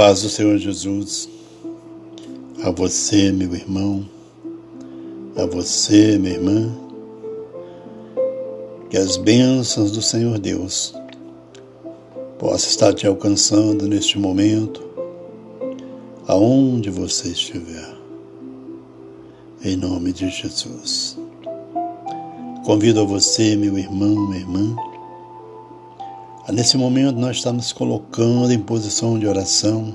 Paz do Senhor Jesus, a você, meu irmão, a você, minha irmã, que as bênçãos do Senhor Deus possam estar te alcançando neste momento, aonde você estiver, em nome de Jesus. Convido a você, meu irmão, minha irmã, Nesse momento, nós estamos colocando em posição de oração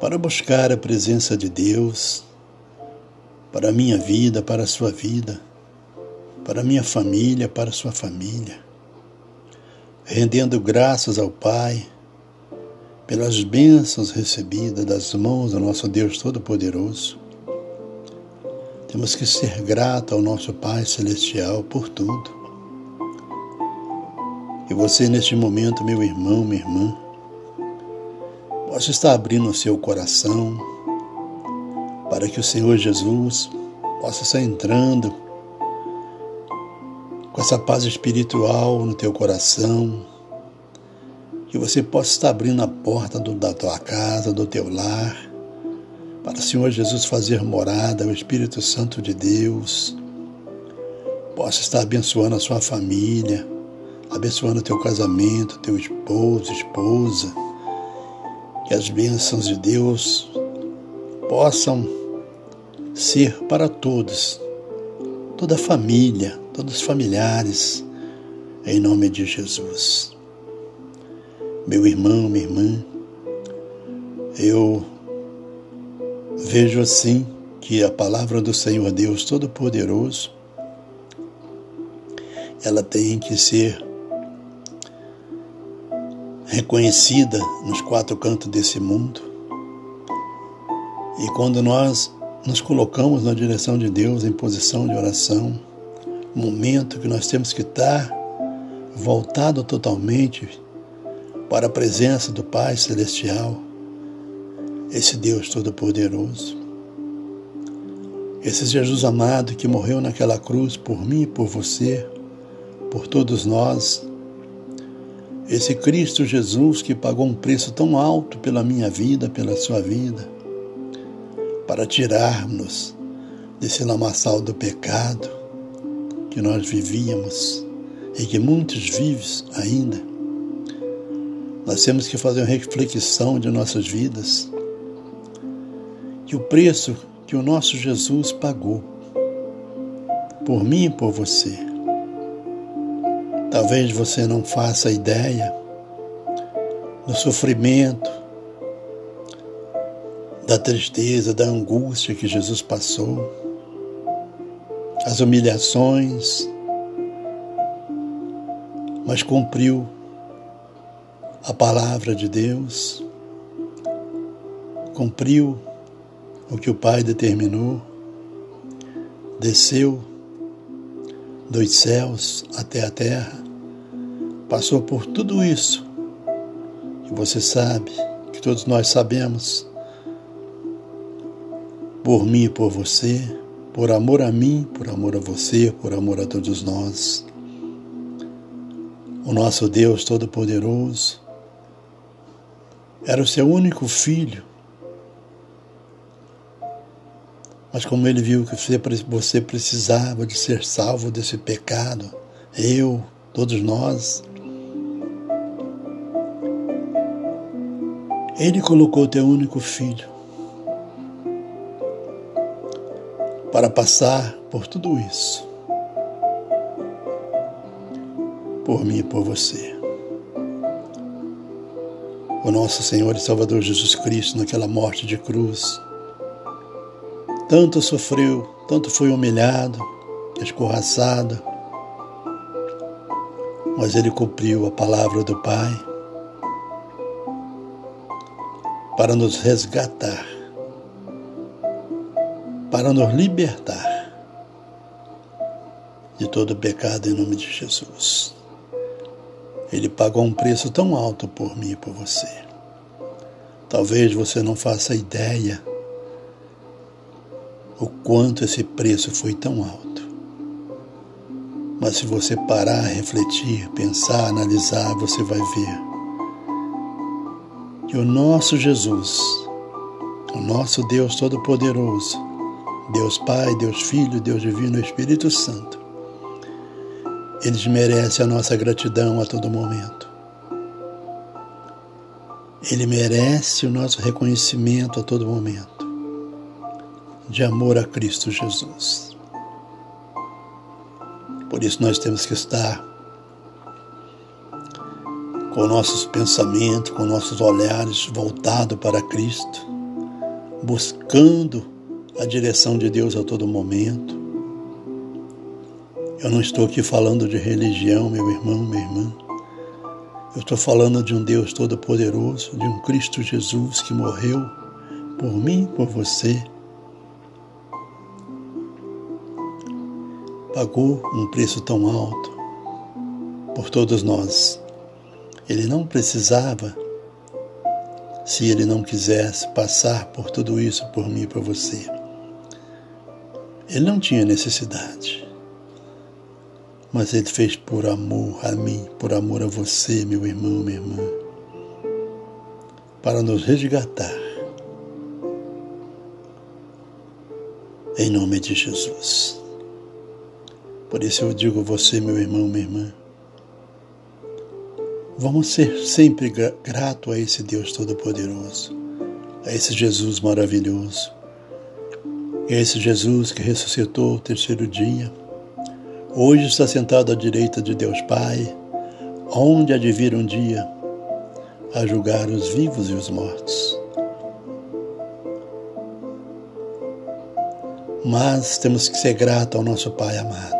para buscar a presença de Deus para a minha vida, para a sua vida, para a minha família, para a sua família. Rendendo graças ao Pai pelas bênçãos recebidas das mãos do nosso Deus Todo-Poderoso. Temos que ser grato ao nosso Pai Celestial por tudo e você, neste momento, meu irmão, minha irmã, possa estar abrindo o seu coração para que o Senhor Jesus possa estar entrando com essa paz espiritual no teu coração, que você possa estar abrindo a porta do, da tua casa, do teu lar, para o Senhor Jesus fazer morada, o Espírito Santo de Deus, possa estar abençoando a sua família, abençoando teu casamento, teu esposo, esposa, que as bênçãos de Deus possam ser para todos, toda a família, todos os familiares, em nome de Jesus. Meu irmão, minha irmã, eu vejo assim que a palavra do Senhor Deus Todo-Poderoso ela tem que ser reconhecida nos quatro cantos desse mundo. E quando nós nos colocamos na direção de Deus em posição de oração, momento que nós temos que estar voltado totalmente para a presença do Pai Celestial, esse Deus Todo-Poderoso. Esse Jesus amado que morreu naquela cruz por mim e por você, por todos nós, esse Cristo Jesus que pagou um preço tão alto pela minha vida, pela sua vida, para tirar-nos desse lamaçal do pecado que nós vivíamos e que muitos vivem ainda. Nós temos que fazer uma reflexão de nossas vidas, que o preço que o nosso Jesus pagou por mim e por você Talvez você não faça ideia do sofrimento, da tristeza, da angústia que Jesus passou, as humilhações, mas cumpriu a palavra de Deus, cumpriu o que o Pai determinou, desceu dos céus até a terra, passou por tudo isso que você sabe, que todos nós sabemos, por mim e por você, por amor a mim, por amor a você, por amor a todos nós. O nosso Deus Todo-Poderoso era o seu único filho Mas como ele viu que você precisava de ser salvo desse pecado, eu, todos nós, ele colocou teu único filho para passar por tudo isso, por mim e por você. O nosso Senhor e Salvador Jesus Cristo, naquela morte de cruz, tanto sofreu, tanto foi humilhado, escorraçado, mas ele cumpriu a palavra do Pai para nos resgatar, para nos libertar de todo pecado em nome de Jesus. Ele pagou um preço tão alto por mim e por você. Talvez você não faça ideia quanto esse preço foi tão alto. Mas se você parar, refletir, pensar, analisar, você vai ver que o nosso Jesus, o nosso Deus Todo-Poderoso, Deus Pai, Deus Filho, Deus Divino, Espírito Santo, eles merecem a nossa gratidão a todo momento. Ele merece o nosso reconhecimento a todo momento de amor a Cristo Jesus. Por isso nós temos que estar com nossos pensamentos, com nossos olhares voltados para Cristo, buscando a direção de Deus a todo momento. Eu não estou aqui falando de religião, meu irmão, minha irmã. Eu estou falando de um Deus todo-poderoso, de um Cristo Jesus que morreu por mim, por você. Pagou um preço tão alto por todos nós. Ele não precisava, se ele não quisesse, passar por tudo isso por mim e por você. Ele não tinha necessidade. Mas ele fez por amor a mim, por amor a você, meu irmão, minha irmã, para nos resgatar. Em nome de Jesus. Por isso eu digo a você, meu irmão, minha irmã, Vamos ser sempre grato a esse Deus Todo-Poderoso, a esse Jesus maravilhoso, a esse Jesus que ressuscitou o terceiro dia. Hoje está sentado à direita de Deus Pai, onde há de vir um dia a julgar os vivos e os mortos. Mas temos que ser grato ao nosso Pai amado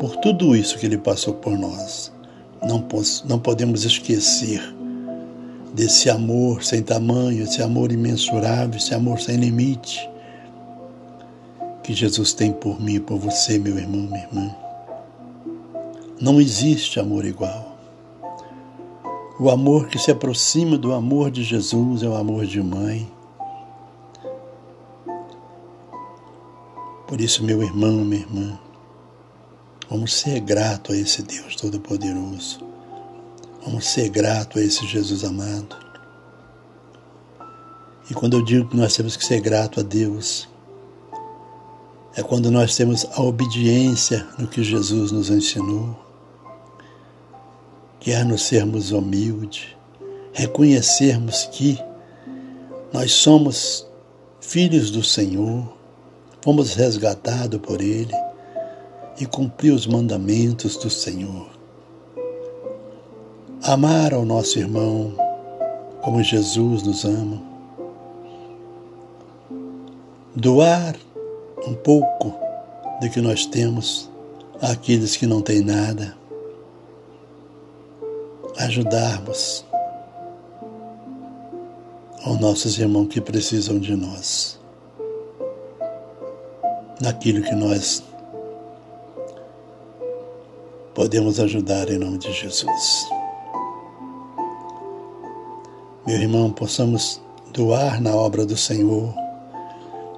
por tudo isso que Ele passou por nós não, não podemos esquecer desse amor sem tamanho, esse amor imensurável, esse amor sem limite que Jesus tem por mim e por você, meu irmão, minha irmã. Não existe amor igual. O amor que se aproxima do amor de Jesus é o amor de mãe. Por isso, meu irmão, minha irmã, Vamos ser grato a esse Deus Todo-Poderoso. Vamos ser grato a esse Jesus amado. E quando eu digo que nós temos que ser grato a Deus, é quando nós temos a obediência no que Jesus nos ensinou, que é nos sermos humildes, reconhecermos que nós somos filhos do Senhor, fomos resgatados por Ele e cumprir os mandamentos do Senhor. Amar ao nosso irmão como Jesus nos ama. Doar um pouco do que nós temos àqueles que não têm nada. Ajudarmos aos nossos irmãos que precisam de nós. Naquilo que nós podemos ajudar em nome de Jesus. Meu irmão, possamos doar na obra do Senhor,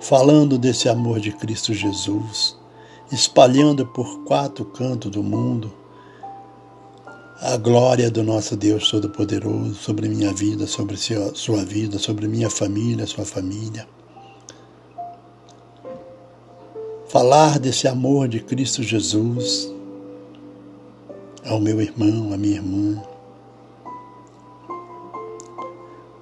falando desse amor de Cristo Jesus, espalhando por quatro cantos do mundo a glória do nosso Deus Todo-Poderoso sobre minha vida, sobre sua vida, sobre minha família, sua família. Falar desse amor de Cristo Jesus, ao meu irmão, à minha irmã.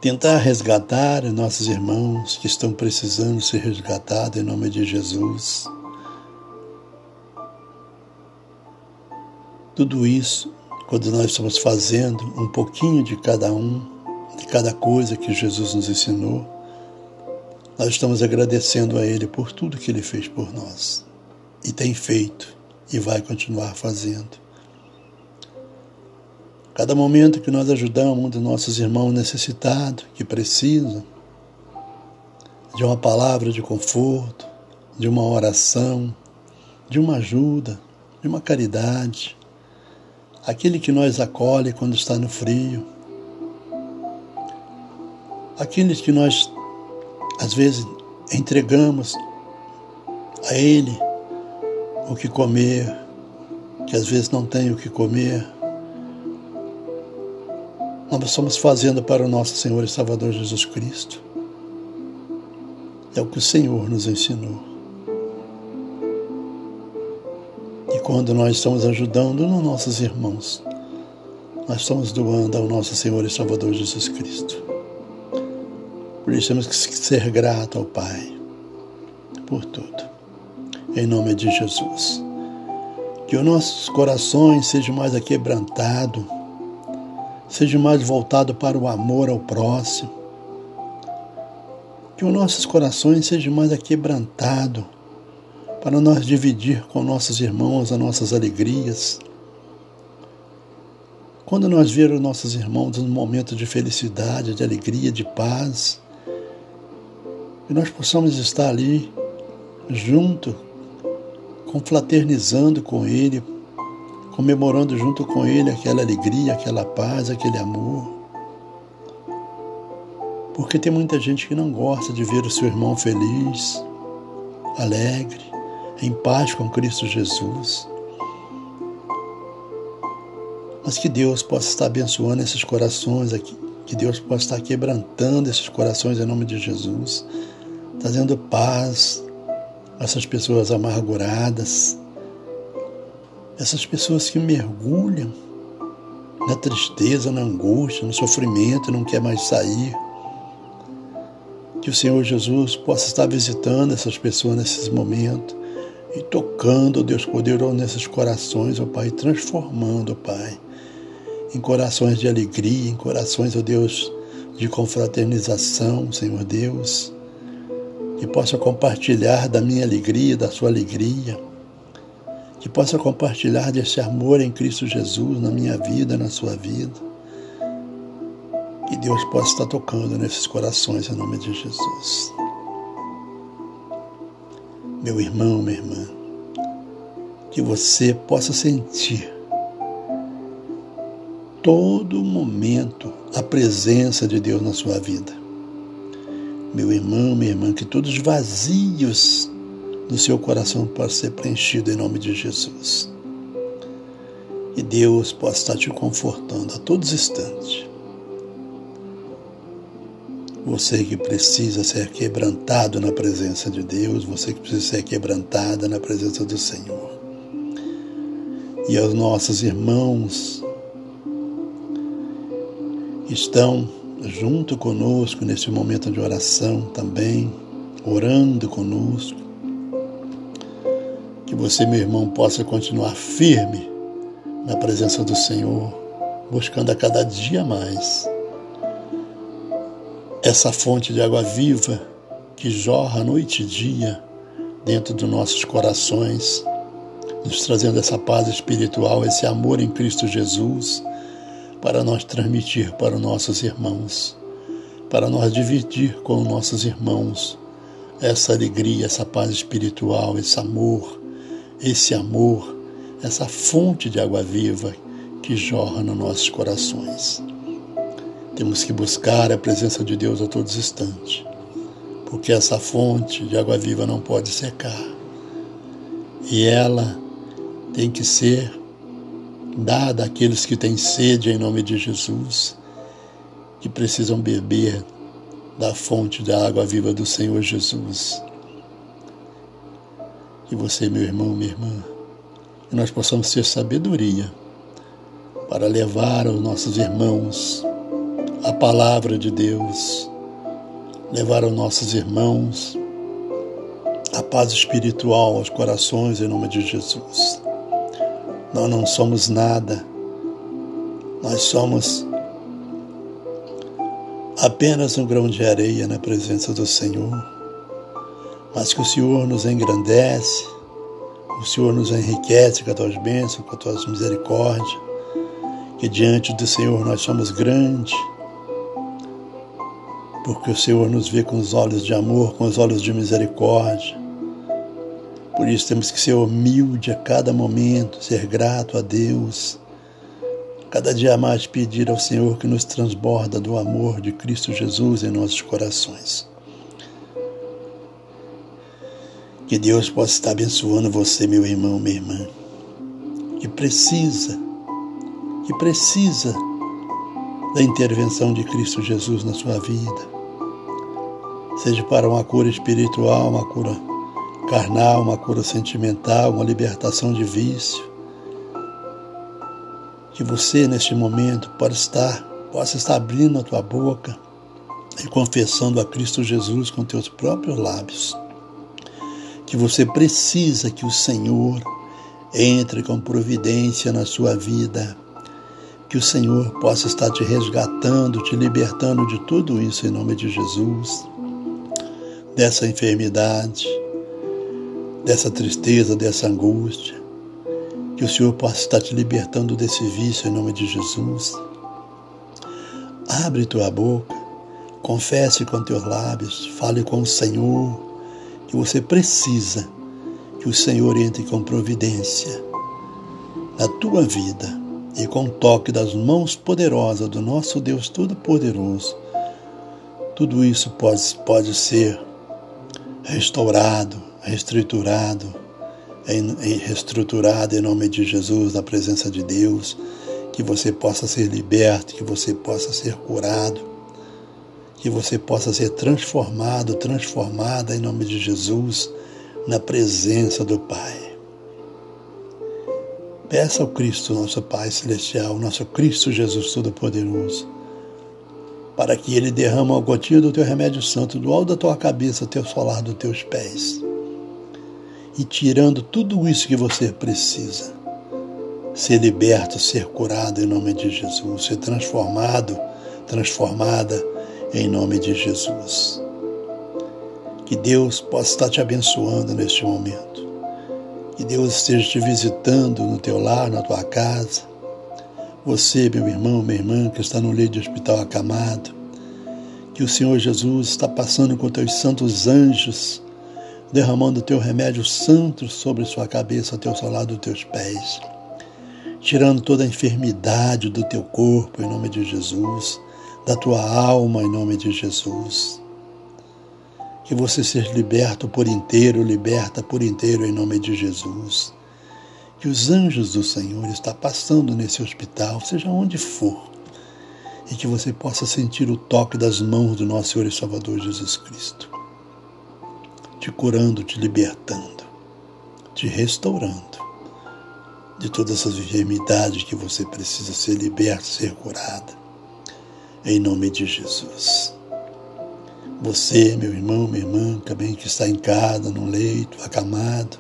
Tentar resgatar nossos irmãos que estão precisando ser resgatados em nome de Jesus. Tudo isso, quando nós estamos fazendo um pouquinho de cada um, de cada coisa que Jesus nos ensinou, nós estamos agradecendo a Ele por tudo que Ele fez por nós e tem feito e vai continuar fazendo. Cada momento que nós ajudamos um dos nossos irmãos necessitados, que precisam de uma palavra de conforto, de uma oração, de uma ajuda, de uma caridade, aquele que nós acolhe quando está no frio, aqueles que nós às vezes entregamos a ele o que comer, que às vezes não tem o que comer, estamos fazendo para o nosso Senhor e Salvador Jesus Cristo. É o que o Senhor nos ensinou. E quando nós estamos ajudando os nossos irmãos, nós estamos doando ao nosso Senhor e Salvador Jesus Cristo. Por isso temos que ser grato ao Pai por tudo. Em nome de Jesus. Que os nossos corações sejam mais aquebrantados, sejam mais voltados para o amor ao próximo. Que os nossos corações sejam mais aquebrantados para nós dividir com nossos irmãos as nossas alegrias. Quando nós vermos nossos irmãos num momento de felicidade, de alegria, de paz, que nós possamos estar ali junto confraternizando com Ele, comemorando junto com Ele aquela alegria, aquela paz, aquele amor. Porque tem muita gente que não gosta de ver o seu irmão feliz, alegre, em paz com Cristo Jesus. Mas que Deus possa estar abençoando esses corações aqui, que Deus possa estar quebrantando esses corações em nome de Jesus, trazendo paz, essas pessoas amarguradas, essas pessoas que mergulham na tristeza, na angústia, no sofrimento, não quer mais sair. Que o Senhor Jesus possa estar visitando essas pessoas nesses momentos e tocando, Deus poderoso, nesses corações, ó Pai, transformando, ó Pai, em corações de alegria, em corações, ó Deus, de confraternização, Senhor Deus que possa compartilhar da minha alegria, da sua alegria, que possa compartilhar desse amor em Cristo Jesus na minha vida, na sua vida. Que Deus possa estar tocando nesses corações em nome de Jesus. Meu irmão, minha irmã, que você possa sentir todo momento a presença de Deus na sua vida meu irmão, minha irmã, que todos os vazios no seu coração possam ser preenchidos em nome de Jesus. E Deus possa estar te confortando a todos os instantes. Você que precisa ser quebrantado na presença de Deus, você que precisa ser quebrantada na presença do Senhor. E aos nossos irmãos estão junto conosco nesse momento de oração também, orando conosco. Você, meu irmão, possa continuar firme na presença do Senhor, buscando a cada dia mais essa fonte de água viva que jorra noite e dia dentro dos nossos corações, nos trazendo essa paz espiritual, esse amor em Cristo Jesus para nós transmitir para os nossos irmãos, para nós dividir com os nossos irmãos essa alegria, essa paz espiritual, esse amor, esse amor, essa fonte de água viva que jorra nos nossos corações. Temos que buscar a presença de Deus a todos os instantes, porque essa fonte de água viva não pode secar. E ela tem que ser dada àqueles que têm sede em nome de Jesus, que precisam beber da fonte da água viva do Senhor Jesus. Que você, meu irmão, minha irmã, que nós possamos ter sabedoria para levar aos nossos irmãos a palavra de Deus, levar aos nossos irmãos a paz espiritual aos corações em nome de Jesus. Nós não somos nada. Nós somos apenas um grão de areia na presença do Senhor. Mas que o Senhor nos engrandece, o Senhor nos enriquece com as tuas bênçãos, com as tuas misericórdias. Que diante do Senhor nós somos grandes, porque o Senhor nos vê com os olhos de amor, com os olhos de misericórdia. Por isso temos que ser humilde a cada momento, ser grato a Deus. Cada dia mais pedir ao Senhor que nos transborda do amor de Cristo Jesus em nossos corações. Que Deus possa estar abençoando você, meu irmão, minha irmã, que precisa, que precisa da intervenção de Cristo Jesus na sua vida. Seja para uma cura espiritual, uma cura carnal, uma cura sentimental, uma libertação de vício. Que você, neste momento, possa estar, possa estar abrindo a tua boca e confessando a Cristo Jesus com teus próprios lábios. Que você precisa que o Senhor entre com providência na sua vida que o Senhor possa estar te resgatando, te libertando de tudo isso em nome de Jesus, dessa enfermidade, dessa tristeza, dessa angústia. Que o Senhor possa estar te libertando desse vício em nome de Jesus. Abre tua boca, confesse com teus lábios, fale com o Senhor que você precisa que o Senhor entre com providência na tua vida e com o toque das mãos poderosas do nosso Deus Todo-Poderoso, tudo isso pode, pode ser restaurado, reestruturado, reestruturado em nome de Jesus, na presença de Deus, que você possa ser liberto, que você possa ser curado, que você possa ser transformado, transformada em nome de Jesus, na presença do Pai. Peça ao Cristo, nosso Pai Celestial, nosso Cristo Jesus Todo-Poderoso, para que Ele derrame uma gotinha do teu remédio santo do alto da tua cabeça o solar dos teus pés. E tirando tudo isso que você precisa, ser liberto, ser curado em nome de Jesus, ser transformado, transformada em nome de Jesus. Que Deus possa estar te abençoando neste momento. Que Deus esteja te visitando no teu lar, na tua casa. Você, meu irmão, minha irmã, que está no leito de hospital acamado. Que o Senhor Jesus está passando com teus santos anjos, derramando teu remédio santo sobre sua cabeça, até o solar dos teus pés. Tirando toda a enfermidade do teu corpo, em nome de Jesus, da tua alma, em nome de Jesus que você seja liberto por inteiro, liberta por inteiro em nome de Jesus. Que os anjos do Senhor estão passando nesse hospital, seja onde for, e que você possa sentir o toque das mãos do nosso Senhor e Salvador Jesus Cristo, te curando, te libertando, te restaurando de todas essas enfermidades que você precisa ser liberto, ser curada. Em nome de Jesus. Você, meu irmão, minha irmã, também que está em casa, no leito, acamado.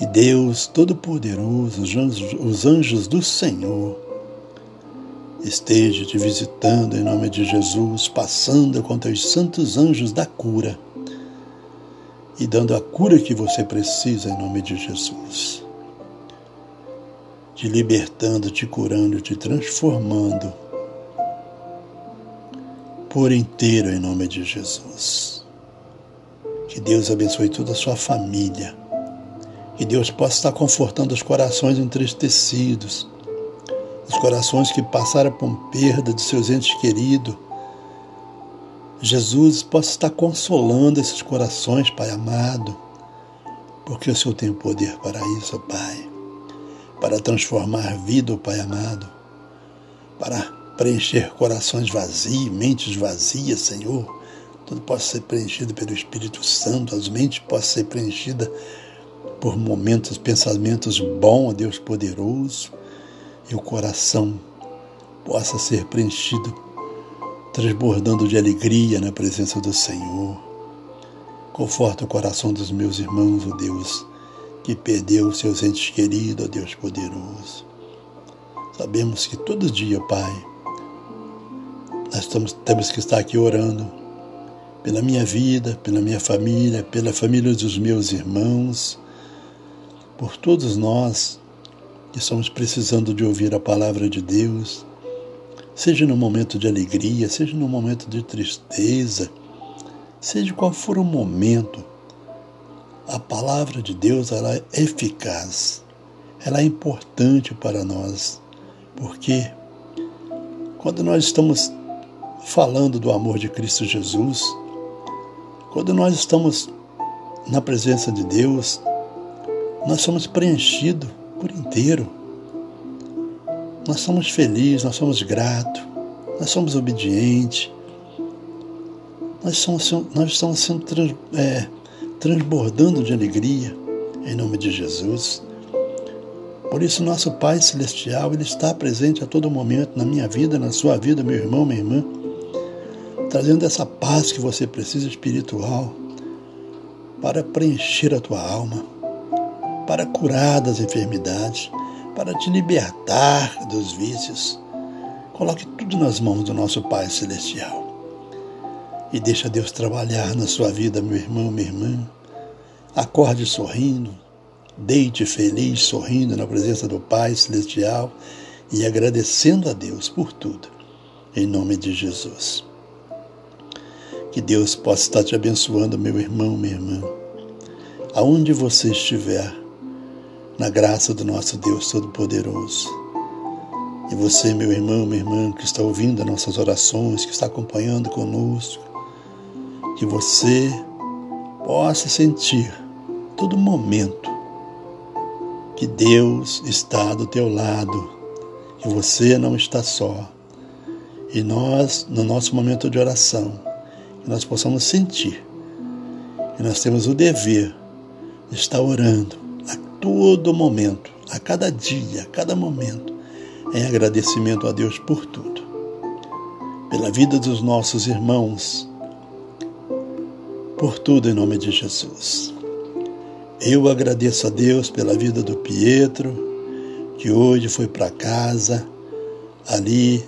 E Deus Todo-Poderoso, os anjos, os anjos do Senhor, esteja te visitando em nome de Jesus, passando contra os santos anjos da cura e dando a cura que você precisa em nome de Jesus. Te libertando, te curando, te transformando por inteiro em nome de Jesus. Que Deus abençoe toda a sua família. Que Deus possa estar confortando os corações entristecidos, os corações que passaram por perda de seus entes queridos. Jesus possa estar consolando esses corações, Pai amado, porque o Senhor tem o poder para isso, Pai, para transformar vida, Pai amado, para preencher corações vazios, mentes vazias, Senhor. Tudo possa ser preenchido pelo Espírito Santo, as mentes possam ser preenchidas por momentos, pensamentos bons, Deus poderoso, e o coração possa ser preenchido, transbordando de alegria na presença do Senhor. Conforta o coração dos meus irmãos, ó oh Deus, que perdeu seus entes queridos, ó oh Deus poderoso. Sabemos que todo dia, Pai, nós estamos, temos que estar aqui orando pela minha vida, pela minha família, pela família dos meus irmãos, por todos nós que estamos precisando de ouvir a palavra de Deus, seja no momento de alegria, seja no momento de tristeza, seja qual for o momento, a palavra de Deus ela é eficaz, ela é importante para nós, porque quando nós estamos falando do amor de Cristo Jesus, quando nós estamos na presença de Deus, nós somos preenchidos por inteiro. nós somos felizes, nós somos gratos, nós somos obedientes, nós, somos, nós estamos sendo trans, é, transbordando de alegria em nome de Jesus. Por isso, nosso Pai Celestial, Ele está presente a todo momento na minha vida, na sua vida, meu irmão, minha irmã, trazendo essa paz que você precisa espiritual para preencher a tua alma, para curar das enfermidades, para te libertar dos vícios. Coloque tudo nas mãos do nosso Pai Celestial. E deixa Deus trabalhar na sua vida, meu irmão, minha irmã. Acorde sorrindo, deite feliz, sorrindo na presença do Pai Celestial e agradecendo a Deus por tudo, em nome de Jesus. Que Deus possa estar te abençoando, meu irmão, minha irmã, aonde você estiver na graça do nosso Deus Todo-Poderoso. E você, meu irmão, minha irmã, que está ouvindo as nossas orações, que está acompanhando conosco, que você possa sentir todo momento que Deus está do teu lado, que você não está só. E nós, no nosso momento de oração, nós possamos sentir que nós temos o dever de estar orando todo momento, a cada dia, a cada momento, em agradecimento a Deus por tudo. Pela vida dos nossos irmãos, por tudo em nome de Jesus. Eu agradeço a Deus pela vida do Pietro, que hoje foi para casa, ali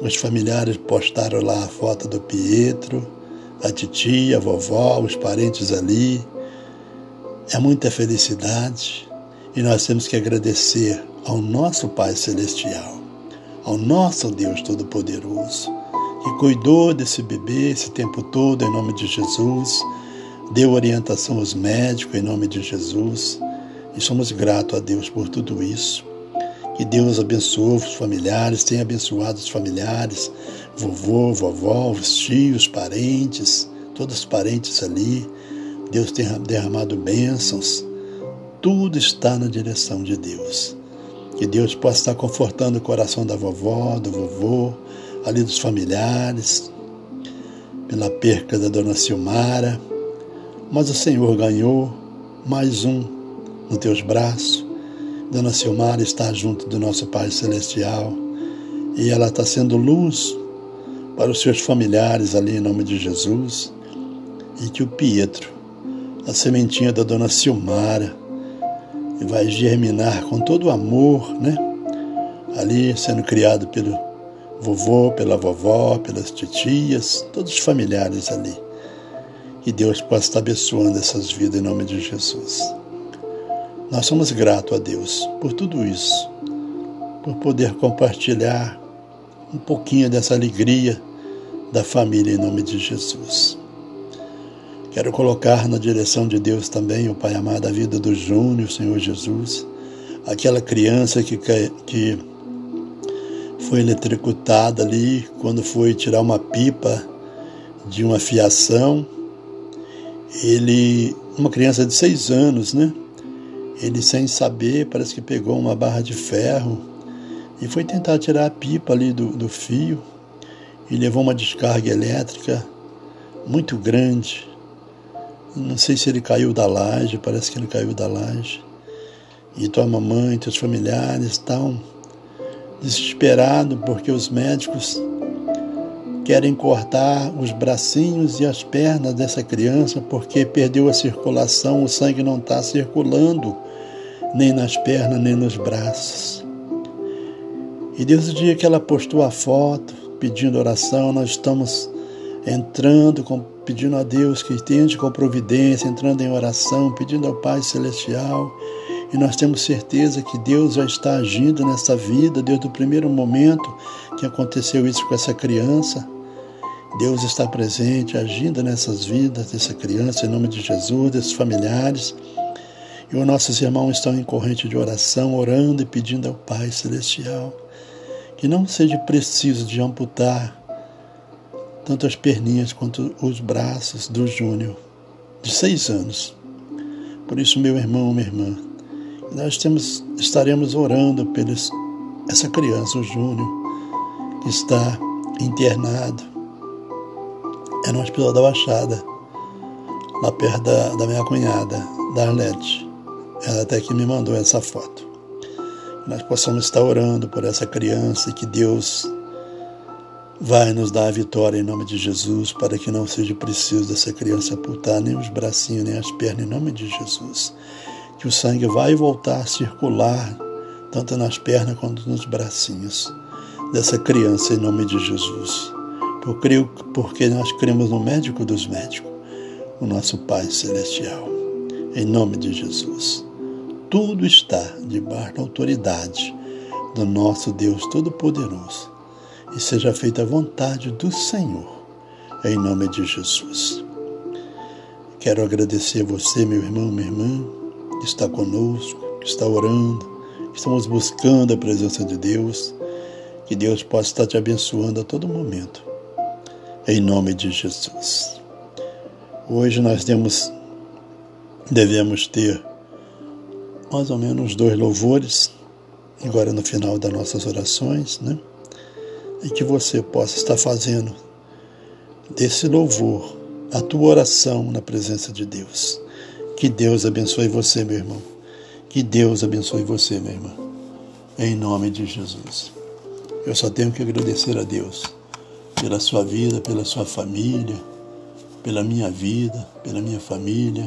os familiares postaram lá a foto do Pietro, a titia, a vovó, os parentes ali, é muita felicidade e nós temos que agradecer ao nosso Pai Celestial, ao nosso Deus Todo-Poderoso, que cuidou desse bebê esse tempo todo em nome de Jesus, deu orientação aos médicos em nome de Jesus e somos gratos a Deus por tudo isso. Que Deus abençoe os familiares, tenha abençoado os familiares, vovô, vovó, os tios, parentes, todos os parentes ali Deus tem derramado bênçãos, tudo está na direção de Deus. Que Deus possa estar confortando o coração da vovó, do vovô, ali dos familiares, pela perca da dona Silmara. Mas o Senhor ganhou mais um nos teus braços. Dona Silmara está junto do nosso Pai Celestial e ela está sendo luz para os seus familiares ali em nome de Jesus. E que o Pietro a sementinha da dona Silmara vai germinar com todo o amor, né? Ali sendo criado pelo vovô, pela vovó, pelas titias, todos os familiares ali. E Deus possa estar abençoando essas vidas em nome de Jesus. Nós somos gratos a Deus por tudo isso, por poder compartilhar um pouquinho dessa alegria da família em nome de Jesus. Quero colocar na direção de Deus também, o Pai amado, a vida do Júnior, Senhor Jesus, aquela criança que, que foi eletrocutada ali quando foi tirar uma pipa de uma fiação. Ele, uma criança de seis anos, né? Ele, sem saber, parece que pegou uma barra de ferro e foi tentar tirar a pipa ali do, do fio e levou uma descarga elétrica muito grande não sei se ele caiu da laje, parece que ele caiu da laje. E tua mamãe, teus familiares estão desesperados porque os médicos querem cortar os bracinhos e as pernas dessa criança porque perdeu a circulação, o sangue não está circulando nem nas pernas nem nos braços. E desde o dia que ela postou a foto pedindo oração, nós estamos entrando pedindo a Deus que tende com providência, entrando em oração, pedindo ao Pai Celestial. E nós temos certeza que Deus já está agindo nessa vida desde o primeiro momento que aconteceu isso com essa criança. Deus está presente, agindo nessas vidas dessa criança, em nome de Jesus, desses familiares. E os nossos irmãos estão em corrente de oração, orando e pedindo ao Pai Celestial que não seja preciso de amputar tanto as perninhas quanto os braços do Júnior, de seis anos. Por isso, meu irmão, minha irmã, nós temos, estaremos orando pelos essa criança, o Júnior, que está internado. É no Hospital da Baixada, lá perto da, da minha cunhada, da. Ela até que me mandou essa foto. Nós possamos estar orando por essa criança e que Deus vai nos dar a vitória em nome de Jesus, para que não seja preciso dessa criança apontar nem os bracinhos nem as pernas, em nome de Jesus. Que o sangue vai voltar a circular, tanto nas pernas quanto nos bracinhos dessa criança, em nome de Jesus. Porque nós cremos no médico dos médicos, o nosso Pai Celestial. Em nome de Jesus. Tudo está debaixo da autoridade do nosso Deus Todo-Poderoso e seja feita a vontade do Senhor, em nome de Jesus. Quero agradecer a você, meu irmão, minha irmã, que está conosco, que está orando, que estamos buscando a presença de Deus, que Deus possa estar te abençoando a todo momento, em nome de Jesus. Hoje nós temos, devemos ter mais ou menos dois louvores, agora no final das nossas orações, né? e que você possa estar fazendo desse louvor a tua oração na presença de Deus. Que Deus abençoe você, meu irmão. Que Deus abençoe você, minha irmã. Em nome de Jesus. Eu só tenho que agradecer a Deus pela sua vida, pela sua família, pela minha vida, pela minha família.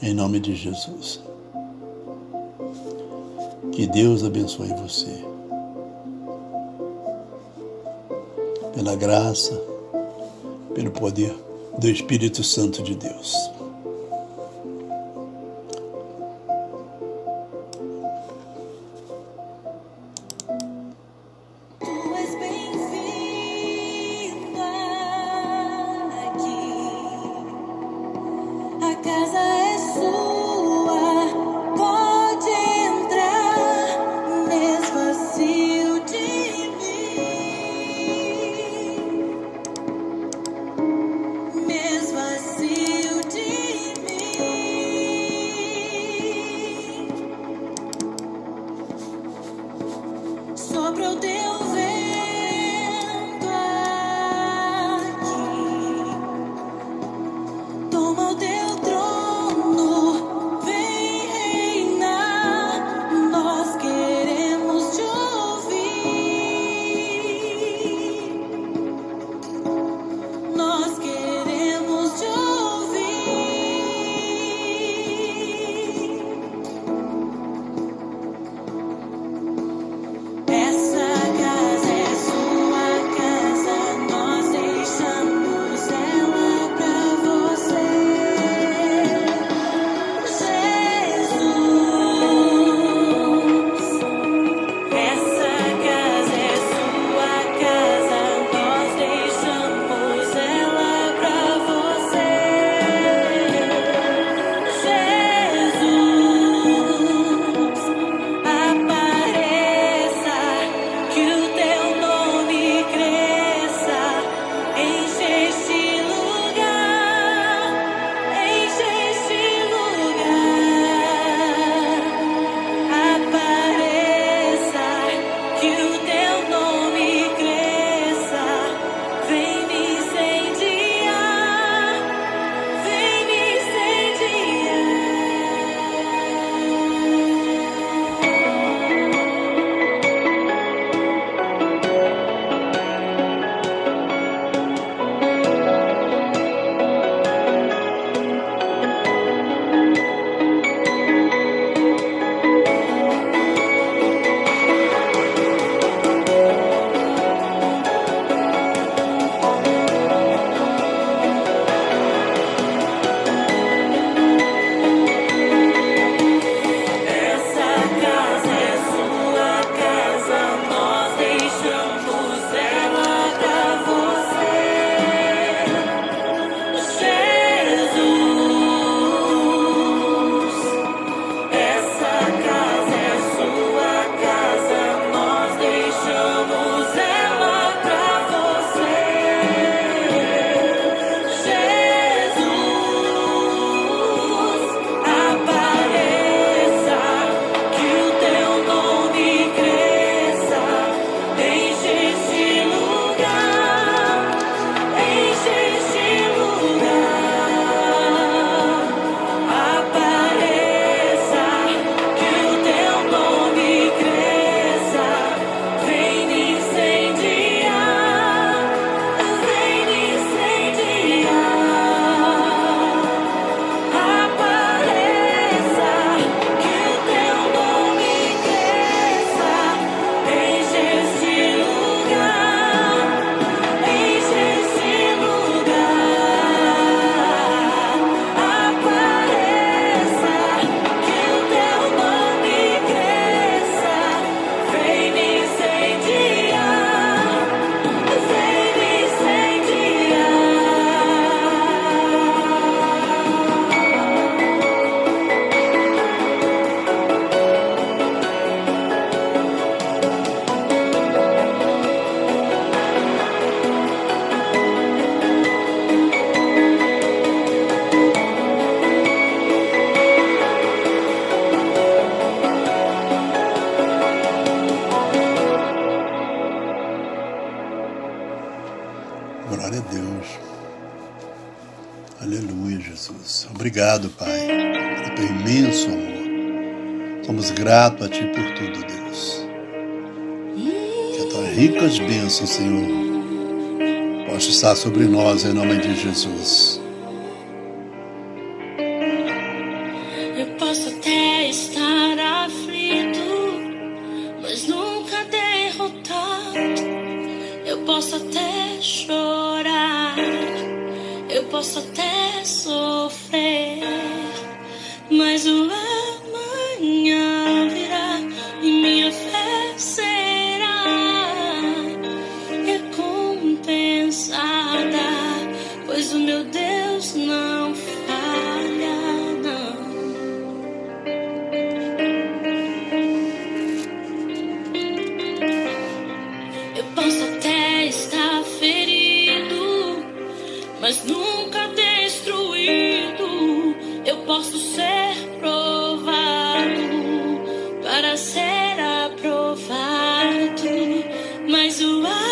Em nome de Jesus. Que Deus abençoe você. pela graça, pelo poder do Espírito Santo de Deus. Obrigado, Pai, pelo teu imenso amor. Somos gratos a Ti por tudo, Deus. Que as tuas ricas bênçãos, Senhor, possam estar sobre nós em nome de Jesus. mas o ar.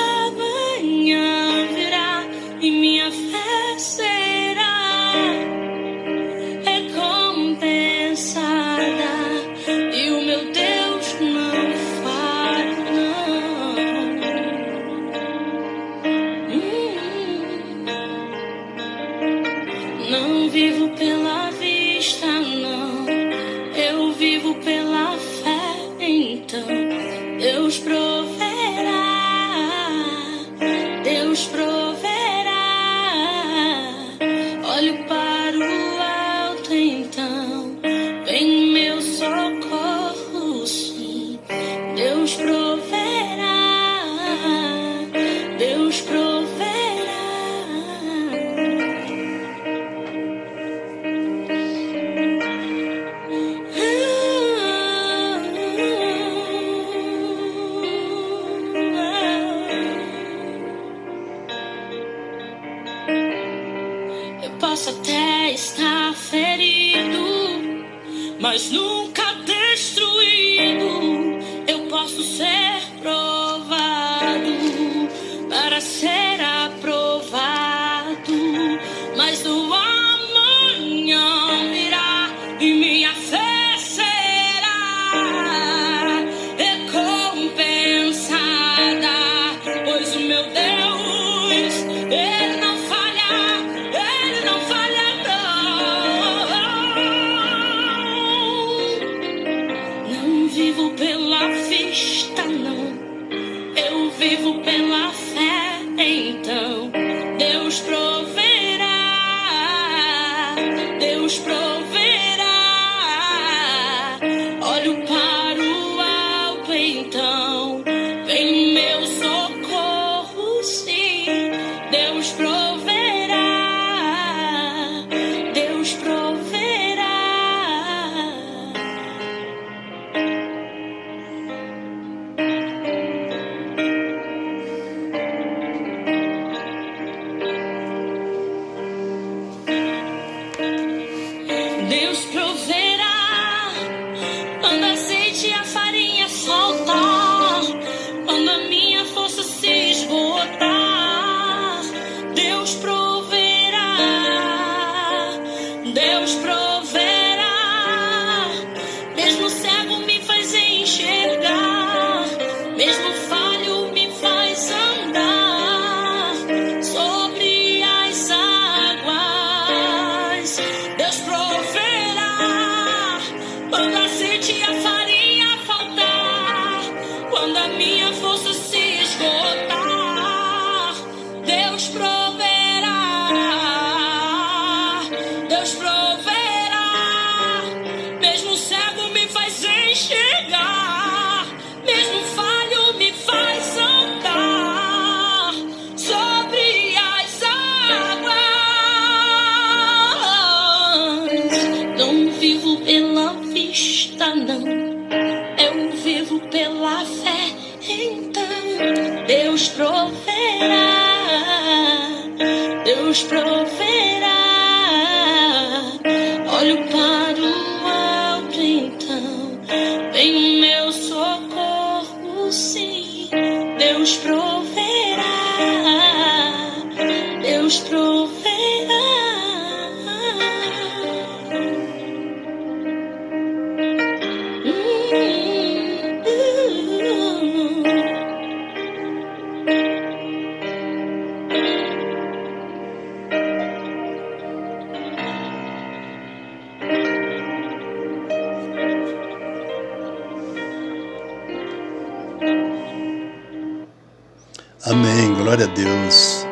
Amém, glória a Deus.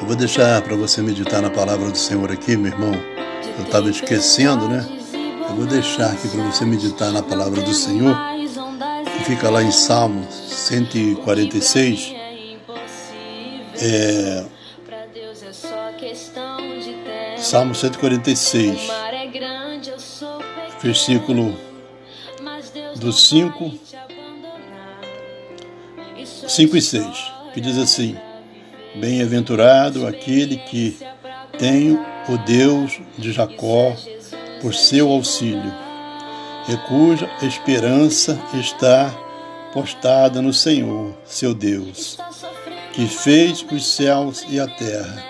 Eu vou deixar para você meditar na palavra do Senhor aqui, meu irmão. Eu estava esquecendo, né? Eu vou deixar aqui para você meditar na palavra do Senhor, que fica lá em Salmo 146. É, Salmo 146, versículo do 5 5 e 6, que diz assim: Bem-aventurado aquele que tem o Deus de Jacó por seu auxílio, e cuja esperança está postada no Senhor, seu Deus, que fez os céus e a terra,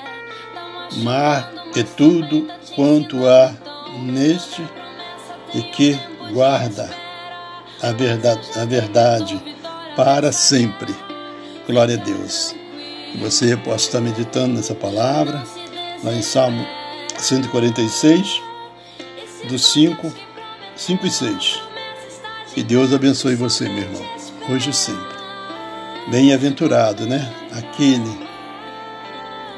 mar e tudo quanto há neste, e que guarda a verdade, a verdade para sempre. Glória a Deus. Você possa estar meditando nessa palavra, lá em Salmo 146, dos 5, 5 e 6. Que Deus abençoe você, meu irmão, hoje e sempre. Bem-aventurado, né? Aquele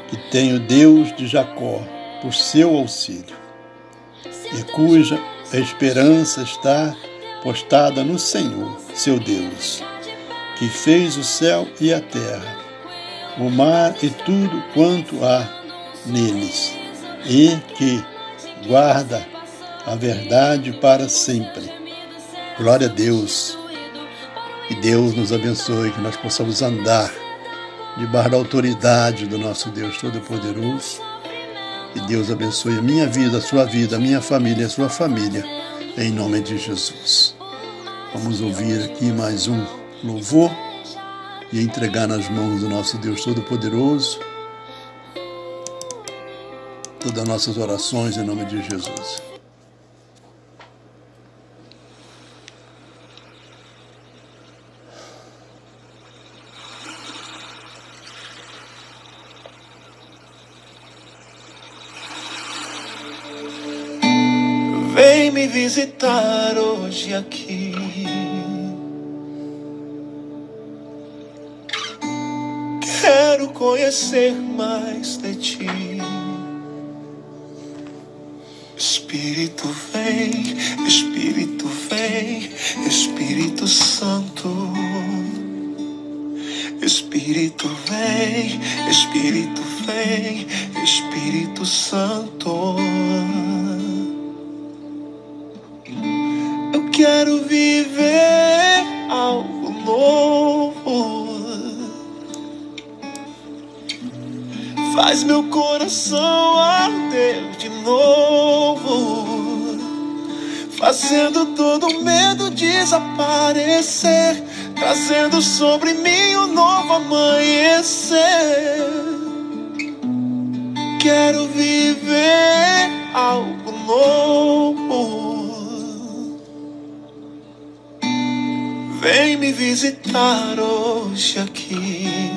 que tem o Deus de Jacó por seu auxílio e cuja esperança está postada no Senhor, seu Deus que fez o céu e a terra, o mar e tudo quanto há neles, e que guarda a verdade para sempre. Glória a Deus. Que Deus nos abençoe, que nós possamos andar debaixo da autoridade do nosso Deus Todo-Poderoso. Que Deus abençoe a minha vida, a sua vida, a minha família, a sua família, em nome de Jesus. Vamos ouvir aqui mais um louvor e entregar nas mãos do nosso Deus Todo-Poderoso todas as nossas orações em nome de Jesus. Vem me visitar hoje aqui. Conhecer mais de ti. Espírito vem, Espírito vem, Espírito Santo. Espírito vem, Espírito vem, Espírito Santo. Eu quero viver Faz meu coração arder de novo, fazendo todo medo desaparecer, trazendo sobre mim um novo amanhecer. Quero viver algo novo. Vem me visitar hoje aqui.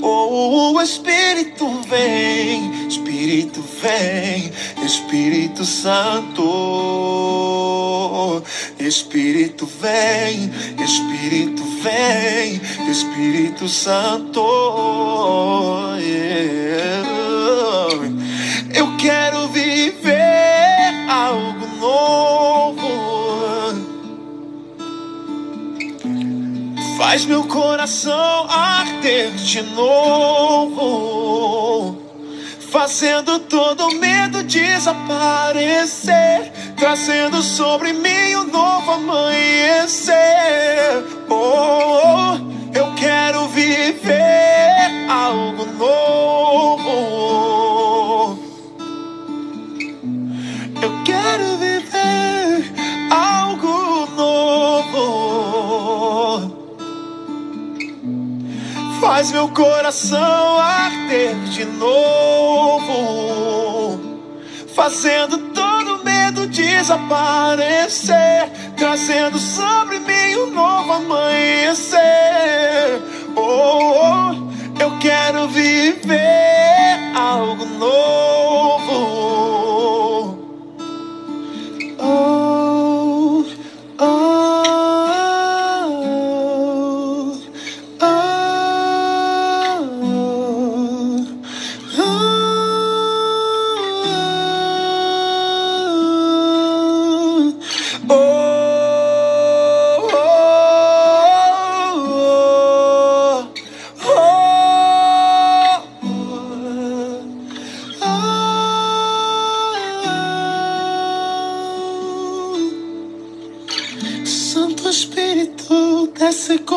Oh, Espírito vem, Espírito vem, Espírito Santo. Espírito vem, Espírito vem, Espírito Santo. Yeah. Eu quero viver algo novo. Faz meu coração arder de novo, fazendo todo medo desaparecer, trazendo sobre mim um novo amanhecer. Oh, eu quero viver algo novo. Faz meu coração arder de novo, fazendo todo medo desaparecer, trazendo sobre mim um novo amanhecer. Oh, oh eu quero viver algo novo.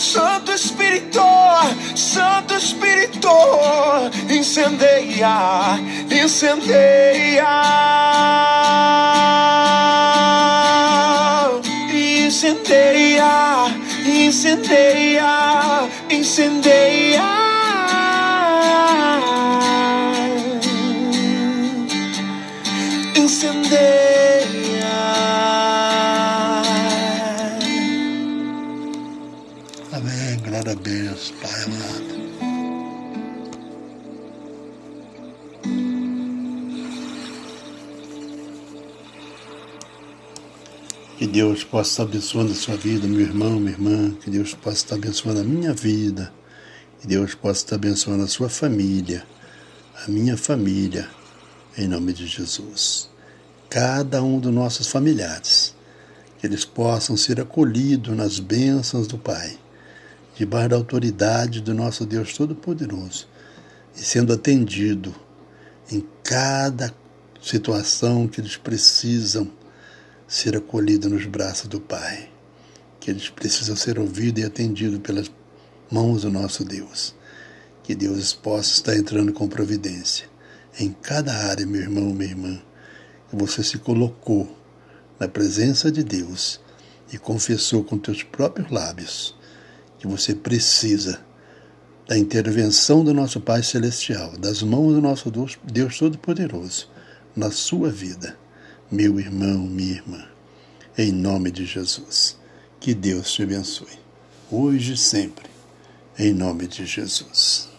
Santo Espírito, Santo Espírito, incendeia, incendeia, incendeia, incendeia, incendeia. Deus possa estar abençoando a sua vida, meu irmão, minha irmã. Que Deus possa estar abençoando a minha vida. Que Deus possa estar abençoando a sua família, a minha família, em nome de Jesus. Cada um dos nossos familiares, que eles possam ser acolhidos nas bênçãos do Pai, debaixo da autoridade do nosso Deus Todo-Poderoso, e sendo atendido em cada situação que eles precisam ser acolhidos nos braços do Pai, que eles precisam ser ouvidos e atendidos pelas mãos do nosso Deus. Que Deus possa estar entrando com providência em cada área, meu irmão, minha irmã, que você se colocou na presença de Deus e confessou com teus próprios lábios que você precisa da intervenção do nosso Pai Celestial, das mãos do nosso Deus Todo-Poderoso na sua vida, meu irmão, minha irmã, em nome de Jesus. Que Deus te abençoe, hoje e sempre, em nome de Jesus.